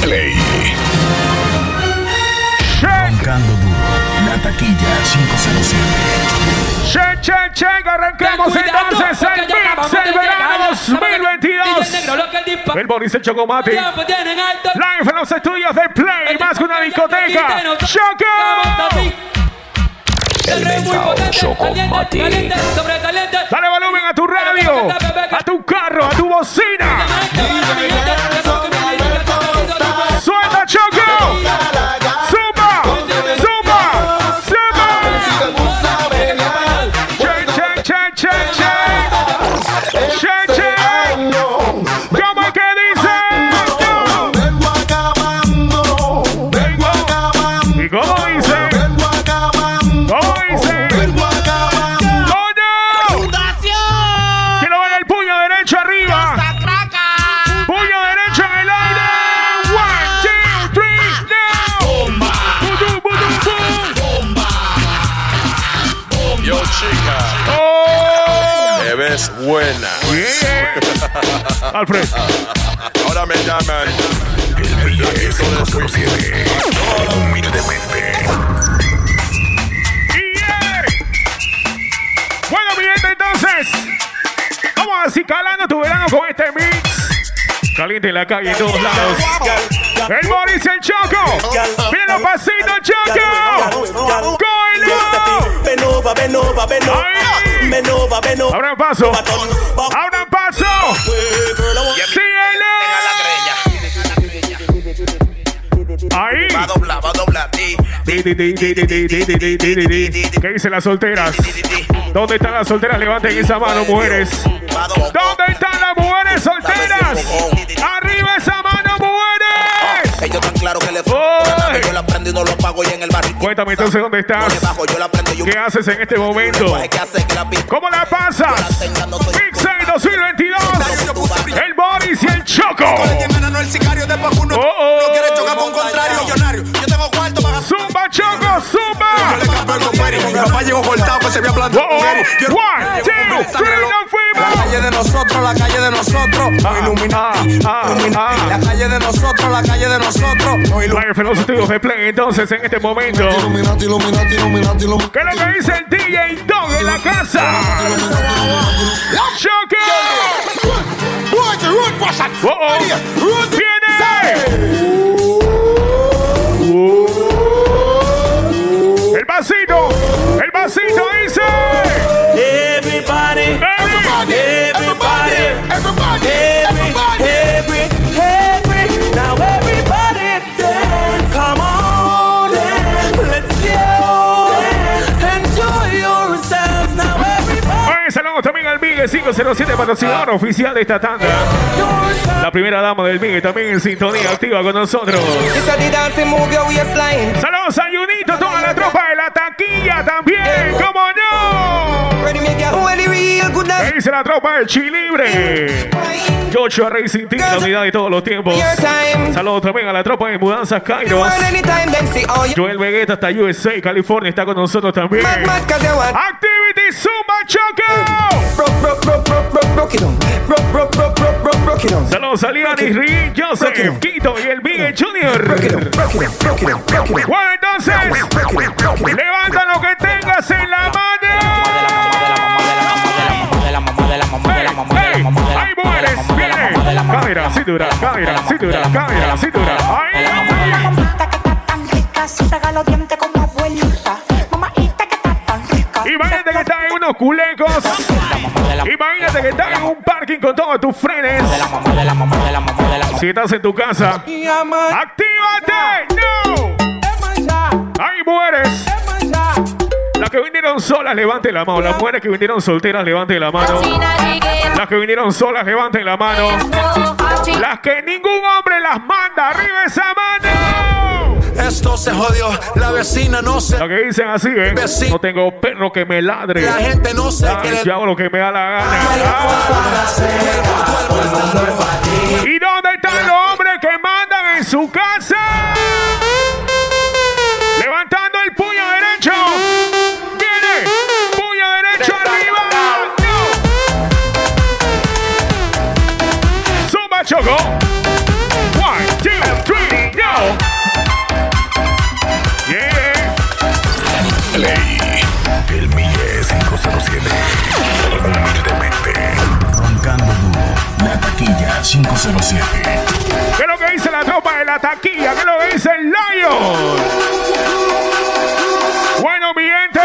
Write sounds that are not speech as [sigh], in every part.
Play. Arrancando duro. La Che, che, arranquemos entonces el mix el verano 2022. El Boris el Chocomate. Live en los estudios de Play, más que una discoteca. ¡Choco! El mentao Chocomati. Dale volumen a tu radio, a tu carro, a tu bocina. gente de la calle en todos lados. El Boris el Choco. Mira los pasitos, Choco. ¡Coilo! ¡Abran paso! ¡Abran paso! ¡Síguelo! Ahí. Va a doblar, va a doblar. ¿Qué dicen las solteras? ¿Dónde están las solteras? Levanten esa mano, mujeres. ¿Dónde están las mujeres solteras? ¡Arriba esa mano, mujeres! Claro que le fue. ¡Oy! Yo la prendo y no lo pago y en el barrito. Cuéntame entonces dónde No estás. bajo, yo la prendo yo ¿Qué haces en este momento? ¿Cómo la pasas? Mixer 2022. El Boris y el Choco. Oh, oh. Zumba, Choco, zumba. Mi papá llegó cortado, pues se Oh, oh. One, two, three, nos La calle de nosotros, la calle de nosotros, los Illuminati. ah, ah. La calle de nosotros, la calle de nosotros, Live en los estudios de Play entonces en este momento. Illuminati, Illuminati, Illuminati. ¿Qué es lo que dice el DJ Dog en la casa? ¡Choco! Oh, oh. ¡Viene! El vasito, el vasito dice. Everybody, Everybody, everybody, 007 patrocinador ah. oficial de esta tanda. La primera dama del Miguel también en sintonía activa con nosotros. Saludos a Junito, toda la tropa de la taquilla también, como no algunas. Dice la tropa de Chilibre. Yocho Racing Team, la unidad de todos los tiempos. Saludos también a la tropa de Mudanzas Cairo. Joel Vegeta hasta USA, California, está con nosotros también. Activity Zumba Choco. Saludos a Lian y Rick Joseph, Quito y el Miguel Junior. Bueno, entonces, levanta lo que tengas en la mano. Ahí mueres, viene. Cintura, cadera, cintura, cintura. Ahí. Imagínate que estás en unos culecos. Imagínate que estás en un parking con todos tus frenes. Si estás en tu casa, actívate. No. Ahí mueres vinieron solas, levanten la mano. Las mujeres que vinieron solteras, levanten la mano. Las que vinieron solas, levanten la mano. Las que ningún hombre las manda, arriba esa mano. Esto se jodió. La vecina no se. Lo que dicen así, ¿eh? No tengo perro que me ladre. La gente no se Ay, yo hago lo que me da la gana. ¿Y dónde están los hombres que mandan en su casa? Levantando el puño derecho. Choco. One, two, three, go. Yeah. Play. El Mille 507. Humildemente. Roncando duro. La taquilla 507. ¿Qué es lo que dice la tropa de la taquilla? ¿Qué es lo que dice el Lion? Bueno, mi gente,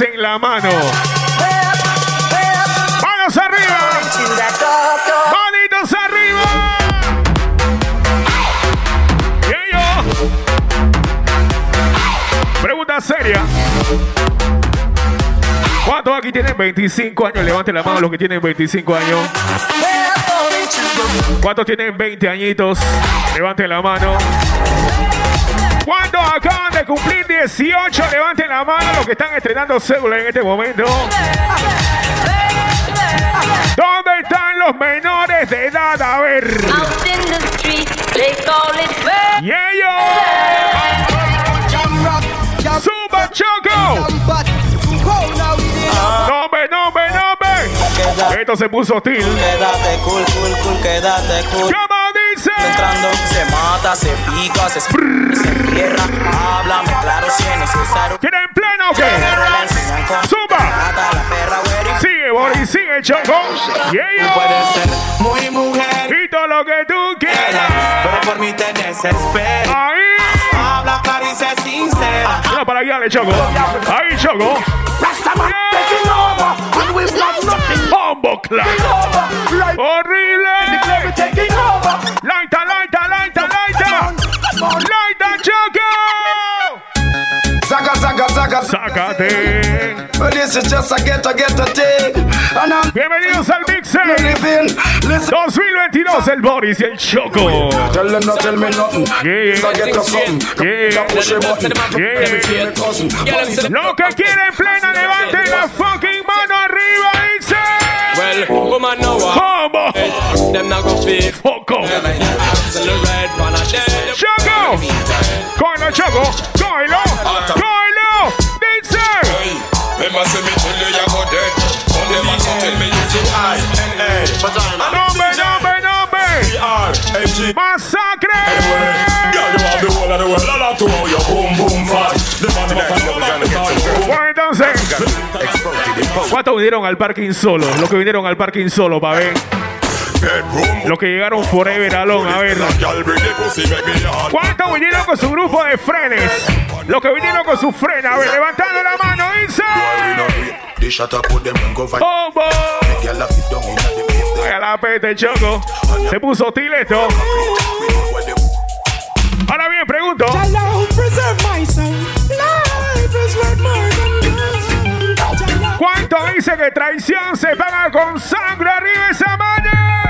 en la mano. Manos arriba. Manitos arriba. Y yo. Pregunta seria. ¿Cuántos aquí tienen 25 años? Levanten la mano los que tienen 25 años. ¿Cuántos tienen 20 añitos? Levanten la mano. ¿Cuántos acaban de cumplir 18? Levanten la mano los que están estrenando cédula en este momento. ¿Dónde están los menores de edad? A ver. Y ellos. Zumba Choco. Esto se puso hostil. Quédate cool, cool, cool, quédate cool. ¿Cómo dice? Entrando, se mata, se pica, se, se entierra. Háblame claro si es necesario. ¿Quieren pleno o qué? Zumba. Sigue, Boris, sigue, Choco. Y ellos. Puedes ser muy mujer, Y todo lo que tú quieras. pero por mí te desesperas. Ahí. Habla clara y sé sincera. Una para guiarle, Choco. Ahí, Choco. Bombo clap. Horrible. Laita, laita, laita, laita. I'm Bienvenidos al Mixer living. Listen. 2022, el Boris y el Choco. Lo que quieren plena, levanten la fucking mano arriba, dice. Well, woman know what them not go fit. Foco. Absolute red of them. Choco. Cógelo, Choco. Cógelo. Cógelo. Say me tell you you go dead. Them tell me you too high. Nombre, nombre, nombre. Masacre. Bueno, entonces. ¿Cuántos vinieron al parking solo? Los que vinieron al parking solo, pa' ver. Los que llegaron forever alone, a ver. ¿Cuántos vinieron con su grupo de frenes? Los que vinieron con su frena, a ver, levantando la mano, dice. ¡Bombo! Vaya la pete, choco. Se puso hostil esto. Ahora bien, pregunto. ¿Cuánto dice que traición se paga con sangre arriba esa mano?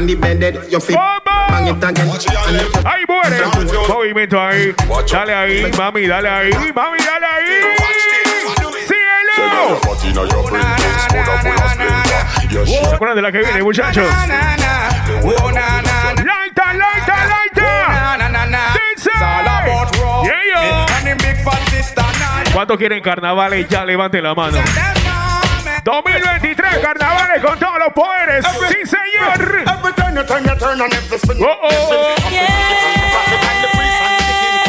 And the bended, your feet. Bang it again. And if Ahí muere. Movimiento ahí. Dale ahí, mami, dale ahí. Mami, dale ahí. ¡Síguelo! ¿Se acuerdan de la que viene, muchachos? ¡Laita, laita, laita! ¡Dice! Yeah, yo. ¿Cuántos quieren carnavales? Ya levanten la mano. 2023, carnavales con todos los poderes. ¡Sí, señor! Oh, oh.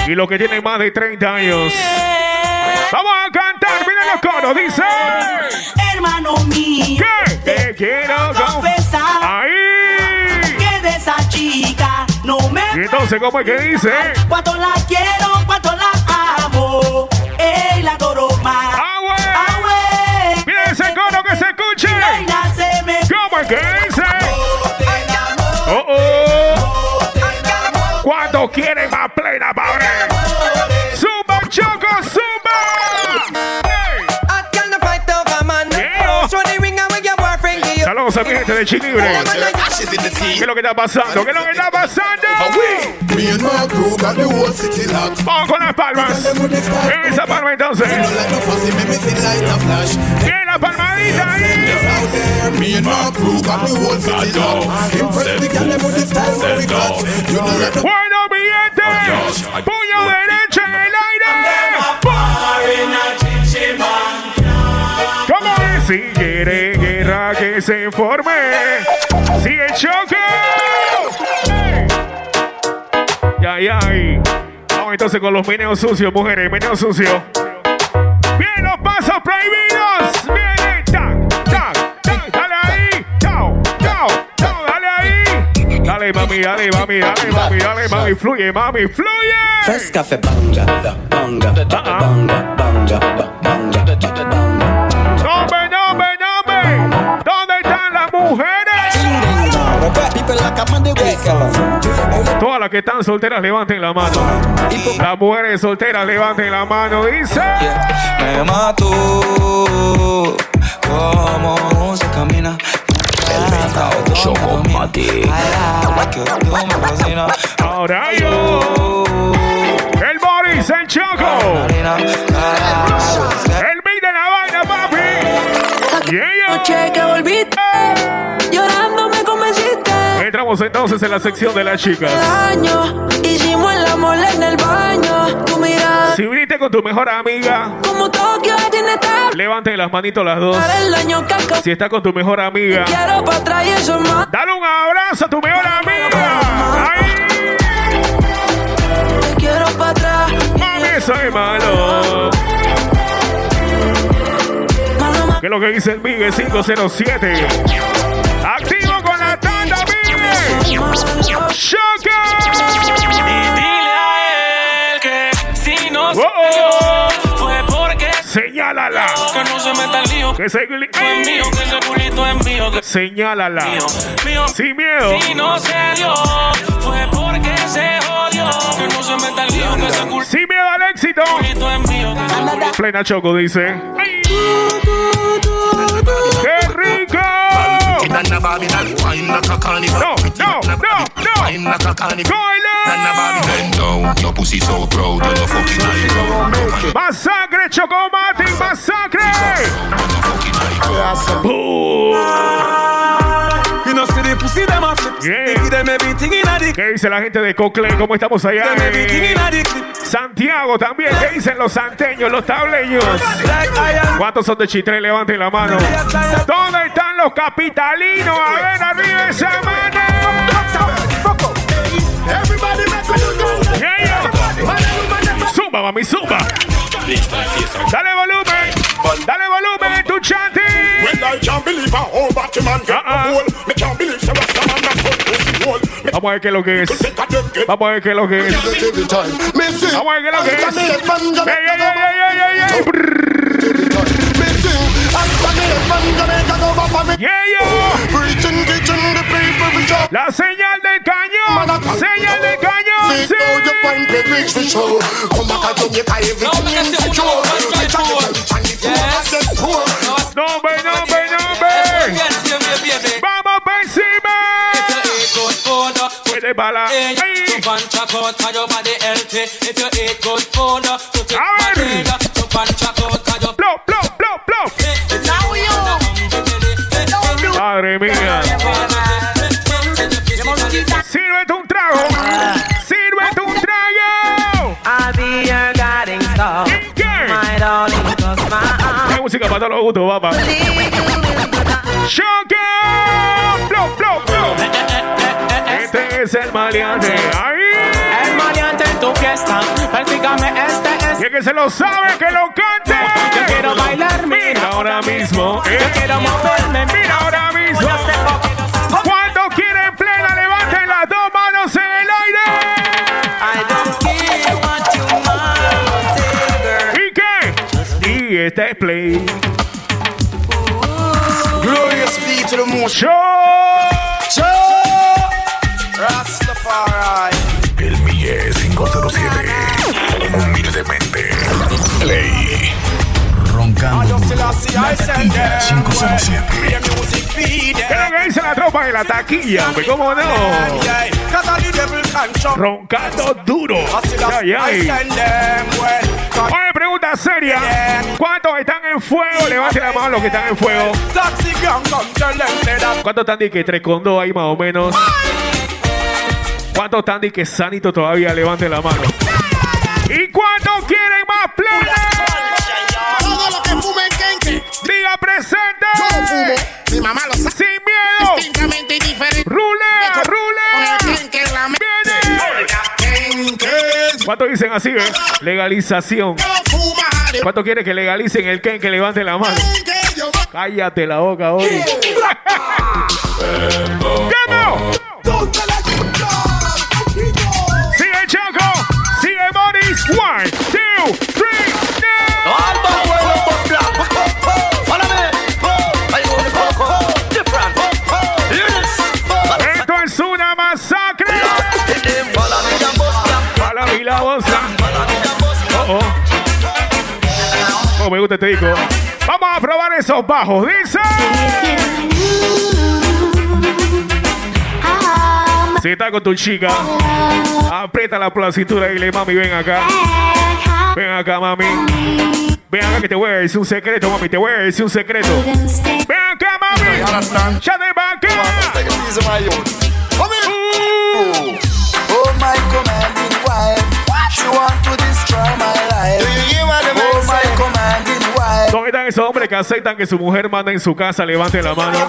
Y los que tienen más de 30 años. Vamos a cantar, miren los coros, dice. Hermano mío, ¿Qué? Te quiero confesar Ahí. que de esa chica no me Y entonces, ¿cómo es que dice? Cuánto la quiero, cuánto la amo, ey, la adoro más. noche. ¿Cómo es que dice? Oh, oh. Cuando quieren más plena, más dice? poderosa, mi gente de Chilibre. ¿Qué es lo que está pasando? ¿Qué es lo que está pasando? Vamos con las palmas. Esa palma entonces. Bien la palmadita ahí. Bueno, mi gente. Puño derecho en el aire. Si quiere guerra que se forme. El choque. Ya, ya. y Vamos entonces con los meneos sucios, mujeres. Meneos sucios. Bien, los pasos prohibidos. Viene. Tac, tac, tac. Dale ahí. Chao, chao, chao. Dale ahí. Dale, mami, dale, mami, dale, mami, dale, mami. Fluye, mami, fluye. First café banga, banga, banga, banga, Todas las que están solteras, levanten la mano. Las mujeres solteras, levanten la mano. Dice: Me mato como se camina. Chocomatic. Ahora yo. El Boris, el Choco. El beat de la vaina, papi. Yeah, Noche Entramos entonces en la sección de las chicas. Daño, hicimos el amor en el baño. Tu mirada, Si viniste con tu mejor amiga, como Tokio levanten las manitos las dos. Que. Si está con tu mejor amiga, dale un abrazo a tu mejor amiga. Ay, Te quiero para atrás. mami, eso es malo. Mano, ma- ¿Qué es lo que dice el Migue 507? Señálala. que no se meta el lío. Que se gli- Fue mío, que ese culito es mío. Que Señálala. mío, mío. Sin miedo. Si no se dio, fue porque se jodió. Que no se meta el lío, que ese Sin miedo al éxito. culito es mío. Que ese Plena Choco dice. ¡Ay! Nana Babylon, wine like a carnival. No, no, no, no. Wine like a carnival. Nana Babylon. down, your pussy so proud, you're the fucking icon. Massacre, Choco Martin, massacre. Boom. ¿Qué dice la gente de Cocle? ¿Cómo estamos allá? Santiago también. ¿Qué dicen los santeños, los tableños? ¿Cuántos son de Chitre? Levanten la mano. ¿Dónde están los capitalinos? A ver, arriba esa mano. Yeah, yeah. Zumba, mami, zumba. Dale Ah, ah. Vamos a ver qué es lo que es. Vamos a ver qué es lo que es. Vamos a ver qué es lo que es. Ey, ey, ey, ey, ey, ey, ey. Brrr. Yeah, yeah. La señal del cañón. Señal del cañón. Sí. No, hombre, no, hombre, no, hombre. Vamos encima. Bala. A ver. Blow, blow, blow, blow. Madre mía. Sírvete un Los gustos, papá. Choque. Blow, blow, blow. Este es el maleante. Ahí. El maleante en tu fiesta, persígame, este es. Y el que se lo sabe, que lo cante. Yo quiero bailar, Mira ahora mismo. eh. Yo quiero moverme, Mira ahora mismo. Y este es play. Glorious be to the most. Show. Rastafari. El Mille 507. Humildemente. Play. Roncando. Taquilla 507. ¿Qué es lo que dice la tropa de la taquilla? ¿Cómo no? Roncando duro. Ay, ay. Oye, pregunta seria. ¿Cuántos están en fuego? Levanten la mano los que están en fuego. ¿Cuántos están de que tres con dos ahí más o menos? ¿Cuántos están de que sanito todavía? Levanten la mano. ¿Y cuántos quieren más planes? Todo lo que fumen kenke. Diga presente. Yo no fumo. Mi mamá lo sabe. Sin miedo. Viene. ¿Cuántos dicen así, eh? Legalización. ¿Cuántos quieren que legalicen el Ken que levante la mano? Cállate la boca hoy. [laughs] me gusta este disco. Vamos a probar esos bajos. Dice. Si está con tu chica, aprieta la por la cintura y le mami, ven acá. Ven acá, mami. Ven acá que te voy a decir un secreto, mami. Te voy a decir un secreto. Ven acá, mami. Ya de acá. Oh my commanding wife, she want to destroy my life. My commanding wife. ¿Dónde están esos hombres que aceptan que su mujer manda en su casa? Levanten la mano.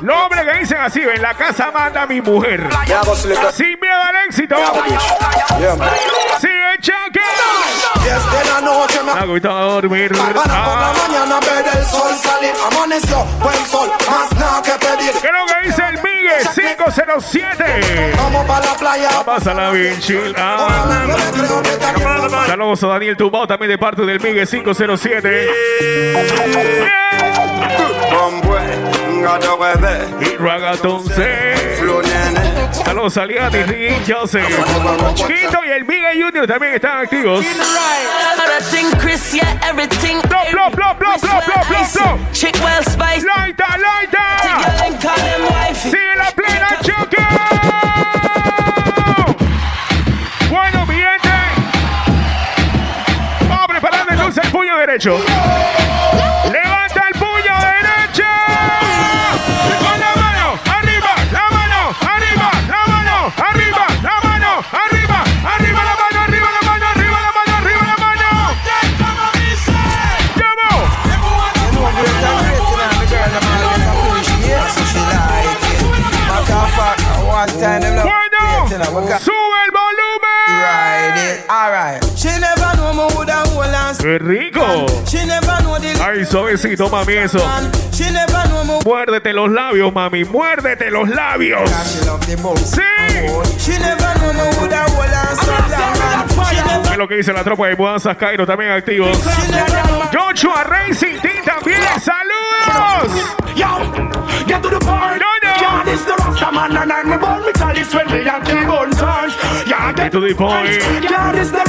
Los hombres que dicen así, en la casa manda mi mujer. Sin miedo al éxito. Sigue Chaque. Desde la noche me ha gustado dormir. Para por la Ah. mañana ver el sol salir. Amaneció, buen sol, más nada que pedir. ¿Qué lo que dice el Miguel 507? Vamos para la playa. Pásala bien, chill. Ah. Saludos a Daniel Tumbao también de parte del Miguel 507. Y Ragaton C. Saludos a Liani, Rick, Joseph. Quito y el Miguel Junior también están activos. Plop, plop, plop, plop. Laita, laita. Sigue la plena choque. Bueno, mi gente. Vamos preparando entonces el puño derecho. Suavecito, mami, eso. Muérdete los labios, mami. Muérdete los labios. Sí. Es lo que dice la tropa de Mudanzas Cairo, también activos. Joshua Racing Team también. ¡Saludos! The Get to the point. Yeah, this the.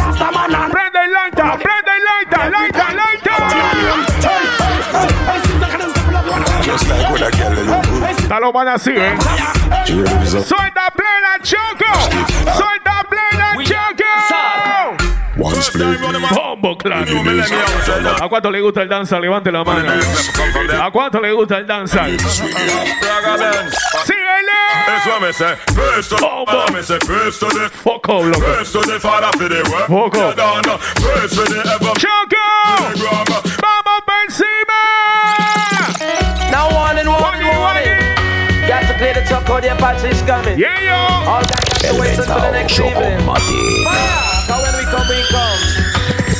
Just like when I get you. Está lo van así, ¿eh? ¡Suelta plena, Choco! ¡Suelta plena, Choco! One split. Bombo claro. ¿A cuánto le gusta el danza? Levante la mano. ¿A cuánto le gusta el danza? ¡Síguele! Eso me say, first to when we come, we come.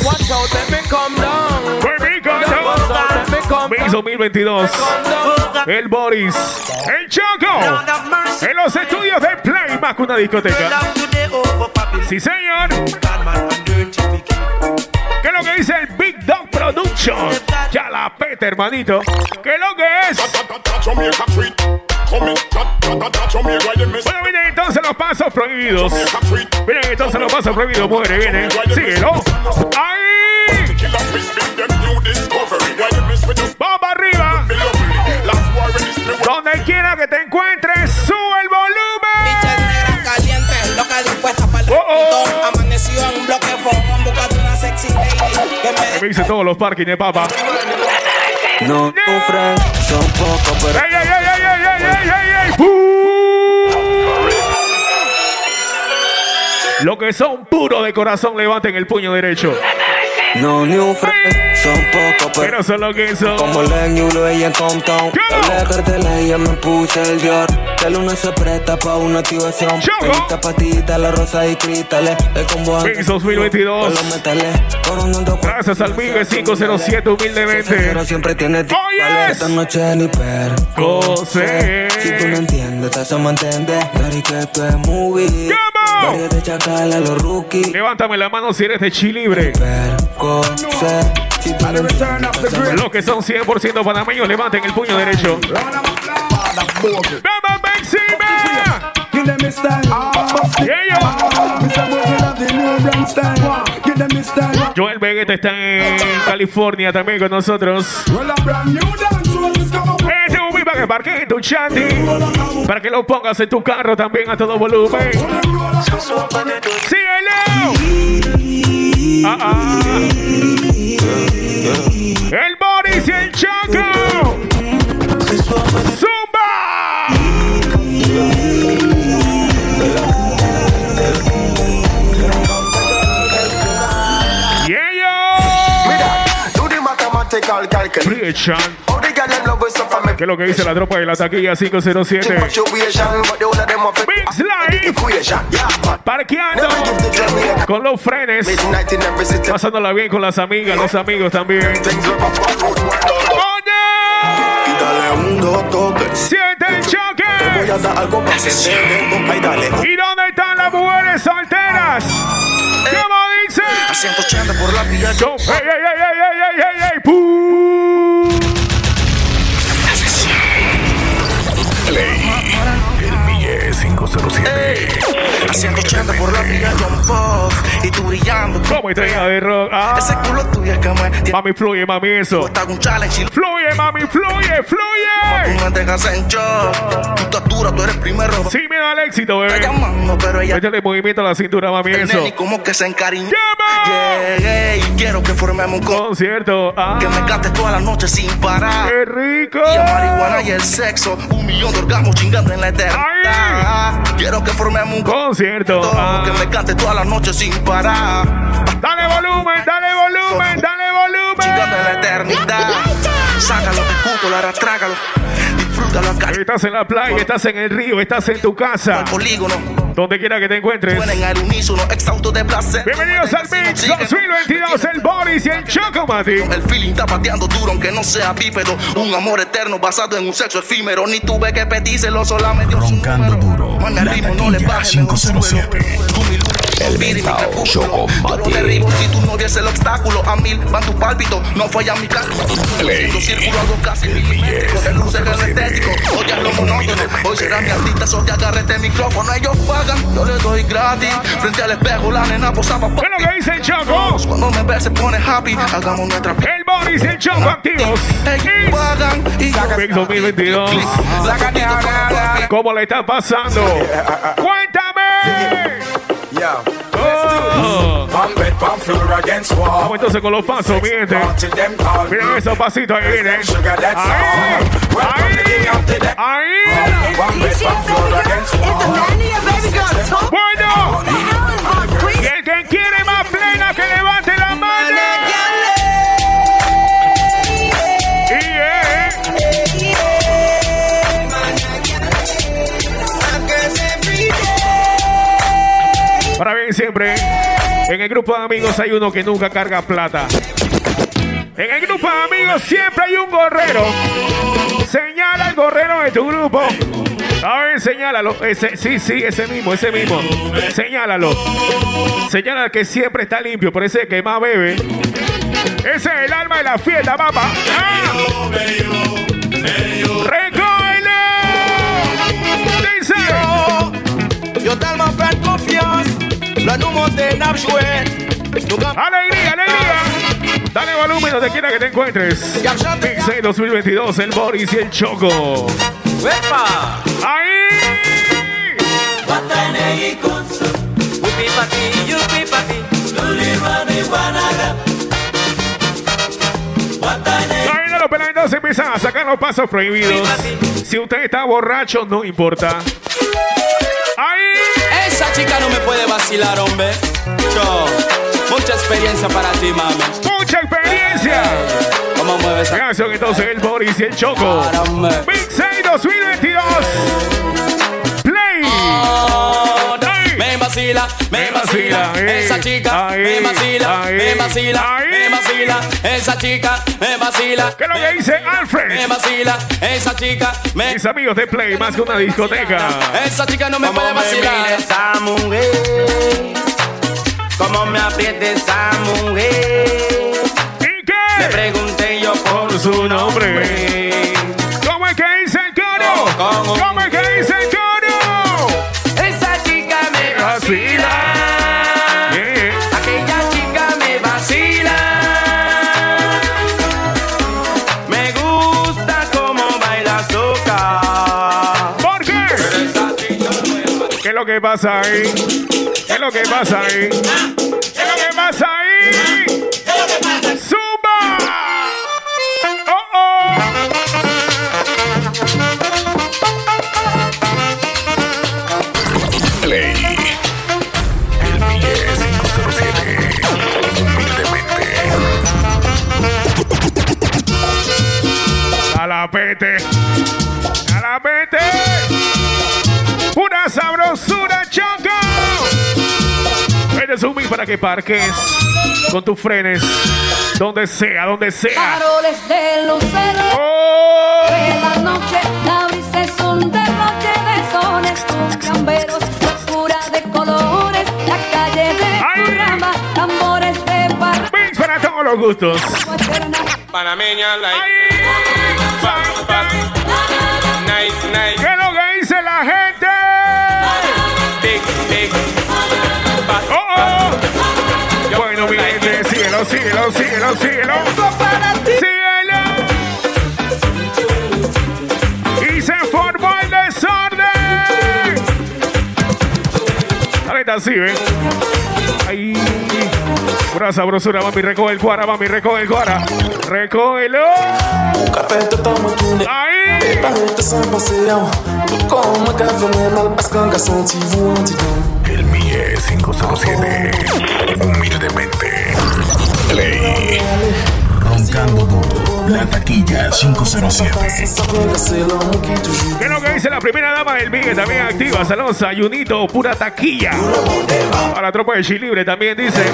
Watch out, let me come down. Let me come Mix 2022. El Boris. El Choco. En los estudios de Play más que una discoteca. Sí, señor. ¿Qué es lo que dice el Big Dog Production? Ya la peta, hermanito. ¿Qué es lo que es? Bueno, vienen entonces los pasos prohibidos. Vienen entonces los pasos prohibidos, muere, viene. Síguelo. ¡Ahí! ¡Vamos arriba! Donde quiera que te encuentres, sube el volumen. calientes, loca dispuesta para oh, oh. en un bloque fogón, buscando una sexy lady. Me dice todos los parkings, papá. No sufren, pero. Lo que son puros de corazón, levanten el puño derecho. No new friend, son pocos, pero. Pero son lo que son. Como la ñulo ella en Compton. La cartela ella me puse el Dior. La luna se presta pa' una activación. Esta patita, la rosa y cristales. El combo. Mix 2022. Los metales. Coronando Gracias al Migue 507 humildemente. Pero siempre tiene tiempo. Esta noche ni per. José. Si tú no entiendes, te hacemos entender. Dari que esto es movie. De chacal a los rookies. Levántame la mano si eres de no entiendes, Los que son 100% panameños, levanten el puño derecho. ¡Vamos, Benzema! Give them a style. Yeah, Mr. Movie love the new brand style. Give them a style. Joel Vegeta está en California también con nosotros. Well, a brand new Este es un beat para que parques en tu chanty. Para que lo pongas en tu carro también a todo volumen. ¡Síguelo! Ah, ah. El Boris y el Choco. ¡Zumba! Yeah, ¿Qué es lo que dice la tropa de la taquilla 507? Mix Parqueando. Con los frenes. Pasándola bien con las amigas, los amigos también. ¡Oye! ¡Siente el choque! Algo para que se ¿Y dónde están las mujeres solteras? ¿Cómo dice? A 180 por la ¡Ey, ey, ey, ey, ey, ey, ey! ey Mille 507. A 180 por la vía. John Pop. Y tú brillando. Como estrella de rock. Ah, Ese culo tuyo es que me mami, fluye, mami, eso. Está un challenge y Fluye, mami, fluye, tú fluye. me dejas en shock. Tu estatura, tú eres primero. Sí, me da el éxito, Está bebé. llamando, pero ella Métele movimiento a la cintura, mami, eso. nene como que se encariñó. Llegué y quiero que formemos un con Concierto. Ah, que me cantes toda la noche sin parar. qué rico. Y a marihuana y el sexo, un millón de orgasmos chingando en la eternidad. Quiero que formemos un Concierto. con Ah. que me cantes toda la noche sin parar. Dale volumen, dale volumen, dale Chingando en la volumen. eternidad. Sácalo, escúpalo, ahora trágalo. Disfrútalo acá. Estás en la playa, estás en el río, estás en tu casa, Polígono, donde quiera que te encuentres. suenen al unísono, exhausto de placer. Bienvenidos al Mix 2022, el Boris y el Chocomati. El feeling está pateando duro aunque no sea bípedo Un amor eterno basado en un sexo efímero Ni tuve que pedírselo, solamente Roncando número duro. Manda el La ritmo, no le. 507. El mentao. Chocomate. Yo lo derribo si tu novia es el obstáculo A mil van tus pálpitos, no falla mi cálculo Play. Haciendo círculo algo casi El Mille Con el luces en el 507. estético Hoy es lo monótono Hoy será mi artista, so te agarre este micrófono Ellos pagan, yo les doy gratis Frente al espejo la nena posaba ¿Qué es lo que dice el Choco? Cuando me ve se pone happy Hagamos nuestra El Boris y el Choco activos. ellos pagan y yo Mix 2022. ¿Cómo le está pasando? [laughs] ¡Cuéntame! Oh. Vamos pam flower against wall. entonces con los pasos, mi gente. Miren esos pasitos ahí, miren. Ahí, ahí, ahí. En el grupo de amigos hay uno que nunca carga plata. En el grupo de amigos siempre hay un gorrero. Señala al gorrero de tu grupo. A ver, señálalo. Ese, sí, sí, ese mismo, ese mismo. Señálalo. Señala al que siempre está limpio, por ese que más bebe. Ese es el alma de la fiesta, papá. ¡Ah! ¡Recógelo! Dice. Yo ¡Alegría, alegría! Dale volumen donde quiera que te encuentres. Mix 2022, el Boris y el Choco. ¡Epa! ¡Ahí! Ahí los peladitos empiezan a sacar los pasos prohibidos. Si usted está borracho, no importa. Ahí. Esa chica no me puede vacilar, hombre. Yo, mucha experiencia para ti, mami. Mucha experiencia. ¿Cómo mueves? Canción entonces el Boris y el Choco. Big 6 2022. Play. Me vacila, me vacila, esa chica, me vacila, me vacila, me vacila, esa chica, me vacila. ¿Qué es lo que dice Alfred? Me vacila, esa chica, me Mis amigos de Play, más que una discoteca. Esa chica no me puede vacilar. esa mujer, cómo me aprieta esa mujer. ¿Y qué? Me pregunté yo por su nombre. ¿Cómo es que dice el coro? ¿Cómo es que dice el coro? Vacila. Yeah. Aquella chica me vacila. Me gusta cómo baila soca. ¿Por qué? ¿Qué es lo que pasa ahí? ¿Qué es lo que pasa ahí? ¡A la pete! ¡A la pete! ¡Una sabrosura, Choco! Eres un mil para que parques con tus frenes donde sea, donde sea. Faroles de luceros. ¡Oh! De la noche, la brisa es un derroche de sones, camberos, locura de colores, la calle de Curramba, tambores de barra. Mix para todos los gustos. Panameña, like. Nice, nice. ¿Qué es lo que dice la gente? Big, big. ¡Oh, oh! Bueno, mi gente, síguelo, síguelo, síguelo, síguelo. ¡Síguelo! Y se formó el desorden. Ahorita sí, ¿ven? Ahí. Pura sabrosura, mami, recoge el cuara, mami, recoge el cuara. Recógelo. Ahí. El Mille 507. Humildemente. Play. Roncando duro. La taquilla 507. ¿Qué es lo que dice la primera dama del Migue? También activa. Saludos a Junito, pura taquilla. A la tropa de Chilibre también dice.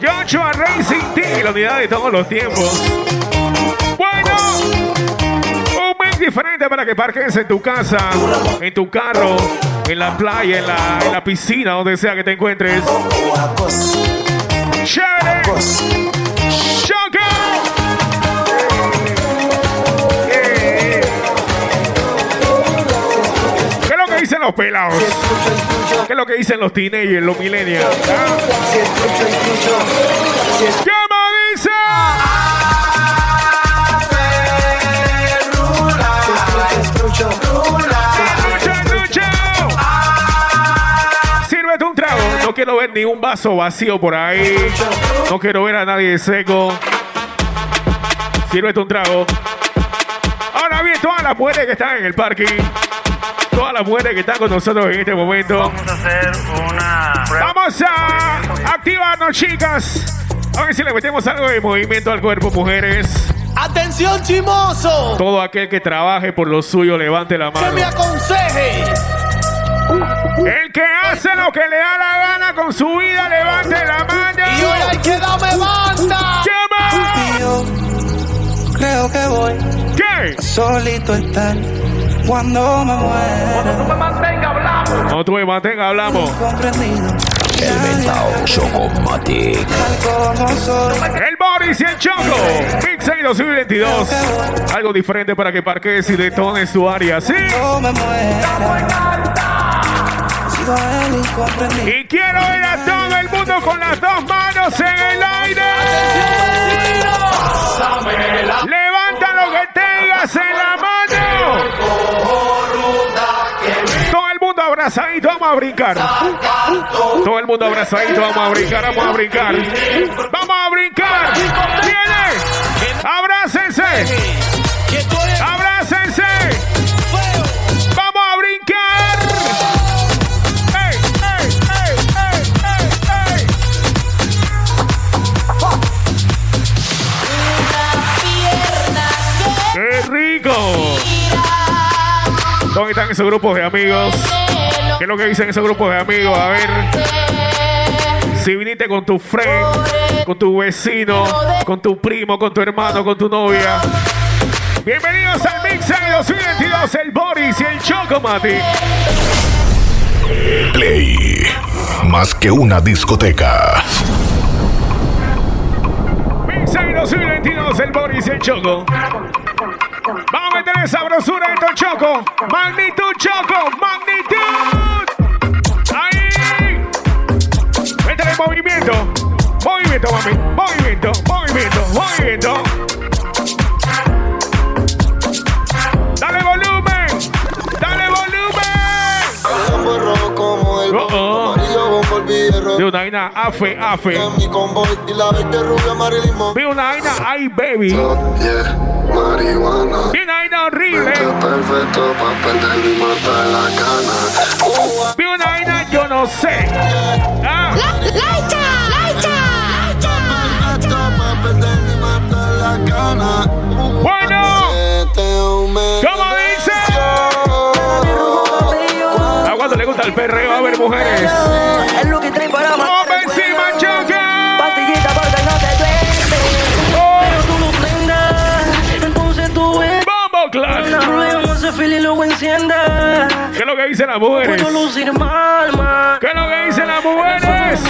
Joshua Racing Team, la unidad de todos los tiempos. Bueno, diferente para que parques en tu casa, en tu carro, en la playa, en la, en la piscina, donde sea que te encuentres. ¡Chévere! ¡Choca! ¿Qué es lo que dicen los pelados? ¿Qué es lo que dicen los teenagers, los millennials? ¿Ah? ¿Qué me dice? No quiero ver ni un vaso vacío por ahí. No quiero ver a nadie seco. Sírvete un trago. Ahora bien, todas las mujeres que están en el parking. Todas las mujeres que están con nosotros en este momento. Vamos a hacer una. Vamos a activarnos, chicas. A ver si le metemos algo de movimiento al cuerpo, mujeres. ¡Atención, chimoso! Todo aquel que trabaje por lo suyo, levante la ¡Que mano. me aconseje! El que hace lo que le da la gana con su vida, levante la mano. Y hoy hay que darme banda. ¡Llama! Creo que voy ¿Qué? solito estar cuando me muera. No tú me mantenga, hablamos. Comprendido. El mentao Chocomatic. El Boris y el Choco. Mix 6 2022. Algo diferente para que parques y detones tu área, ¿sí? Cuando me muera. Incomprendido. Y quiero ver a todo el mundo con las dos manos en el aire. Levanta lo que tengas en la mano. Todo el mundo abrazadito, vamos a brincar. Todo el mundo abrazadito, vamos a brincar, vamos a brincar. Vamos a brincar. Viene. Abrácense. Abrácense. ¿Dónde están esos grupos de amigos? ¿Qué es lo que dicen esos grupos de amigos? A ver. Si viniste con tu friend, con tu vecino, con tu primo, con tu hermano, con tu novia. Bienvenidos al Mix de 2022, el Boris y el Chocomati. Play. Más que una discoteca. Mix de 2022, el Boris y el Choco. Vamos a meter esa sabrosura en el choco. Magnitud choco, magnitud. Ahí. Métele movimiento. Movimiento, mami. Movimiento, movimiento, movimiento. Dale volumen. Dale volumen. Oh, oh. De una vaina afe, afe. De una vaina ay, baby marihuana. Pinaina horrible. perfecto para perder matar la cana. Yo no sé. Ah. Laita, laita. Bueno. ¿Cómo dice? Aguanta, le gusta el perreo. A ver, mujeres. Es lo que trae para encienda. ¿Qué es lo que dicen las mujeres? Puedo lucir mal, mal. ¿Qué es lo que dicen las mujeres?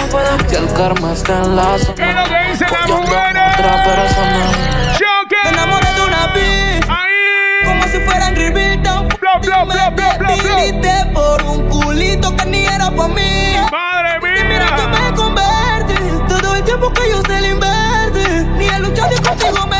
Si el karma está en la zona. ¿Qué es lo que dicen las Yo mujeres? persona. ¡Choque! Me enamoré de una bitch. ¡Ahí! Como si fuera en Riverdale. ¡Blo, blo, blo, blo, blo, blo! Grité por un culito que ni era para mí. ¡Madre Y mira que mía! me converte. Todo el tiempo que yo se le inverte. Ni el luchar ni contigo me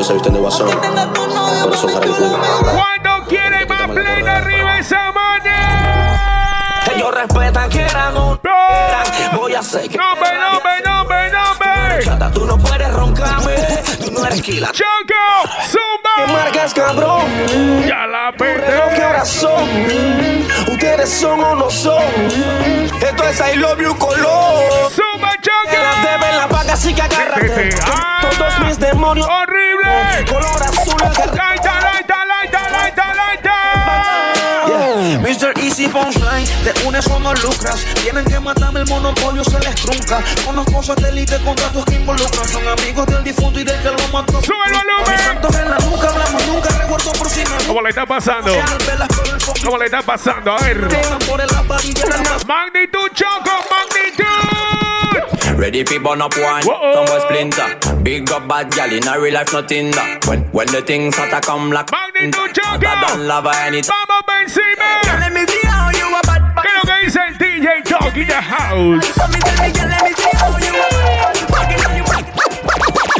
Ellos se visten de guasón. Que tenga tu novio, Por eso mami, Harry tú no Quinn. me das. ¿Cuándo quiere más plena arriba esa mano? Ellos respetan, quieran o no. Voy a hacer que. ¡Nombre, nombre, nombre, nombre! Chata, tú no puedes roncarme. Tú no eres killer. ¡Choco! ¿Qué ¡Zumba! marcas, cabrón? ¡Ya la Pero qué pete! horas son. Ustedes son o no son. Esto es I love you color. ¡Zumba, Que las deben la paga, así que agárrate. Ah. Todos mis demonios. ¡Horrible! Color azul, el ¡Laita, laita, laita, laita, laita! Mr. Easy Punchline, te unes o no lucras. Tienen que matarme el monopolio, se les trunca. Conozco satélite, contratos que involucran. Son amigos del difunto y del que lo mató. ¡Sube el volumen! En la nuca, hablamos nunca, recuerdo por si ¿Cómo le está pasando? ¿Cómo le está pasando? A ver. Magnitud Choco, magnitud. Ready fi burn up one, Whoa. some boy splinter. Big up bad gal in a real life nothing that. When when the things start to come like Magnitud Hotter than Choco. lava anytime. Vamos por encima. Let me see how you a bad ¿Qué es lo que dice el DJ Dog in the house? Let me tell me, girl, let me see how you a Walking on your back.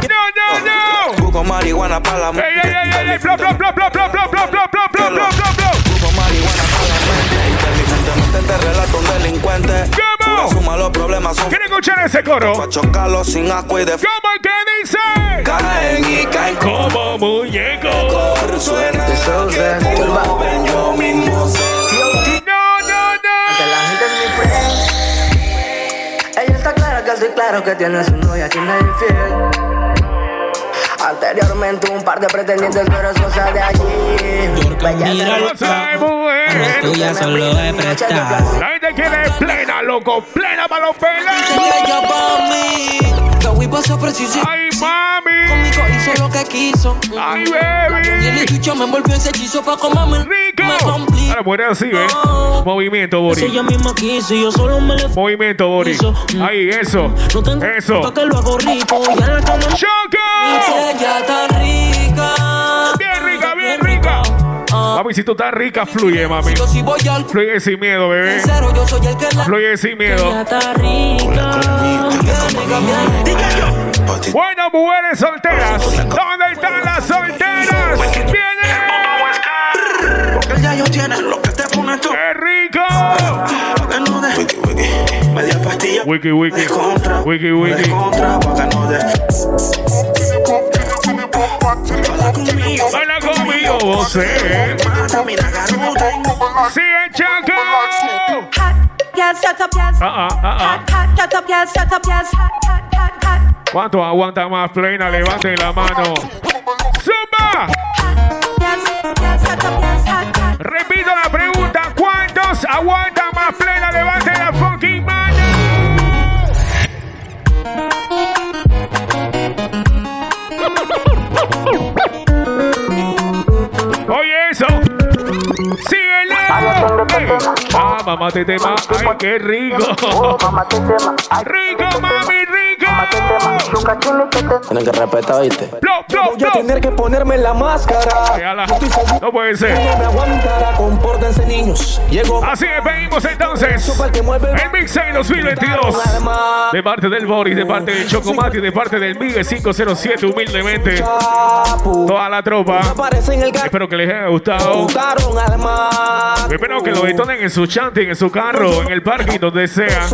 No, no, no. Busco marihuana para la Ey, ey, ey, ey, bla, bla, bla, bla, bla, bla, bla, bla, bla, bla, bla, bla, bla. Busco marihuana para la mente. Inteligentemente te relato un delincuente. ¿Cómo? Pura suma, los problemas son ¿Quieren escuchar ese coro? Pa' chocarlos sin agua y de ¿Cómo que dice? caen y caen Como muñeco. Suena que como ven yo mismo sé. No, no, Que no. la gente es mi friend. Ella está clara que estoy claro que tiene su novia, tiene infiel. Anteriormente un par de pretendientes, pero es cosa de allí. Cosa de mujer. tuya solo es prestar. La gente quiere plena, loco. Plena para los pelos. Ella. Gawi pasó preciso. Ay, mami. Conmigo hizo lo que quiso. Ay, Y el baby. chucho me envolvió ese hechizo pa' comerme. Rico. Me complico. Ahora muere así, ¿eh? Movimiento, Si ella Boris. misma quiso y yo solo me le Movimiento, Boris. Ahí, eso. No tengo Eso. pa' que lo hago rico. Ya en la cama ¡Choco! Ella tan rica. Bien rica, bien rica. Papi, Mami, si tú estás rica, fluye, mami. Fluye sin miedo, bebé. Fluye sin miedo. Bueno, mujeres solteras. ¿Dónde están las solteras? ¡Viene! Porque ya yo tiene lo que te pone tú. ¡Qué rico! Media pastilla. Wiki, wiki. Wiki, wiki. Contra, pa' eh. Ah, ah, ah, ah. ¿Cuánto aguanta más plena? Levanten la mano. ¡Zumba! Repito la pregunta. ¿Cuántos aguantan más plena? Levanten la fucking mano. Oye, eso. Síguelo. Eh. Mamá te tema. Ay, qué rico. Rico, mami, rico. Tienen que respetar, ¿viste? Plop, plop, Voy a tener que ponerme la máscara. Déjala. No puede ser. No me aguantará, compórtense niños. Llego Así es, venimos entonces. El Mix 6 2022. De parte del Boris, de parte del Chocomati, de parte del Migue 507, humildemente. Toda la tropa. Espero que les haya gustado. Espero que lo detonen en su chanting, en su carro, en el parking, donde sea.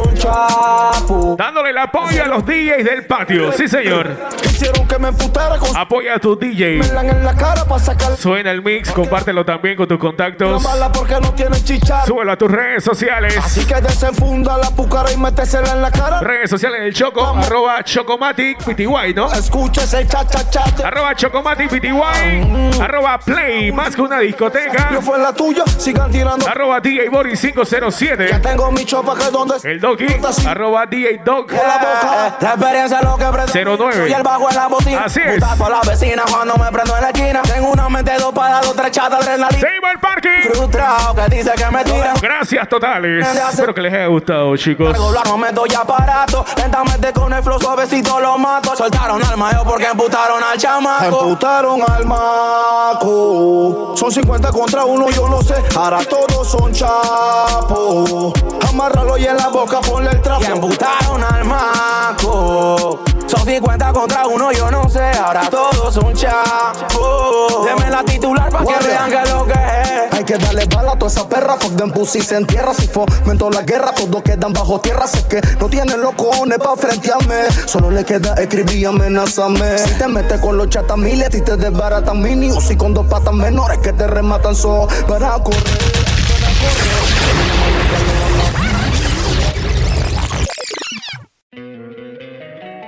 Dándole el apoyo a los DJs del patio. Sí, señor. Hicieron que me emputara con Apoya a tu DJ. en la cara para sacar Suena el mix, compártelo también con tus contactos. mala porque no tiene chichar. Súbelo a tus redes sociales. Así que desenfunda la pucara y métesela en la cara. Redes sociales del Choco, arroba Chocomatic PTY, ¿no? Escucha ese cha cha cha. Arroba Chocomatic PTY, arroba Play, más que una discoteca. Yo fue la tuya, sigan tirando. Arroba DJ Boris 507. Ya tengo mi chopa que donde El Doki, arroba DJ Dog la boca. La experiencia es lo que prende. 09. Y el bajo en la bocina. Así es. Putazo a la vecina cuando me prendo en la esquina. Tengo una mente dos para dos, tres chatas adrenalina. Se iba al parking. Frustrado que dice que me tiran. Gracias totales. Espero que les haya gustado, chicos. Regular no me doy aparato. Lentamente con el flow suavecito lo mato. Soltaron al mayo porque emputaron al chamaco. Emputaron al maco. Son 50 contra uno, yo no sé. Ahora todos son chapos. Amárralo y en la boca ponle el trapo. Y emputaron al maco. Son 50 contra uno, yo no sé. Ahora todos son chapos. Deme la titular para que vean que lo que es. Hay que darle bala a toda esa perra, fuck them pussy se entierra. Si fomento la guerra, todos quedan bajo tierra. Sé que no tienen los cojones pa' frentearme. Solo le queda escribir y amenazarme. Si te metes con los chatas miles, ti te desbaratan mini. O si con dos patas menores que te rematan so para correr.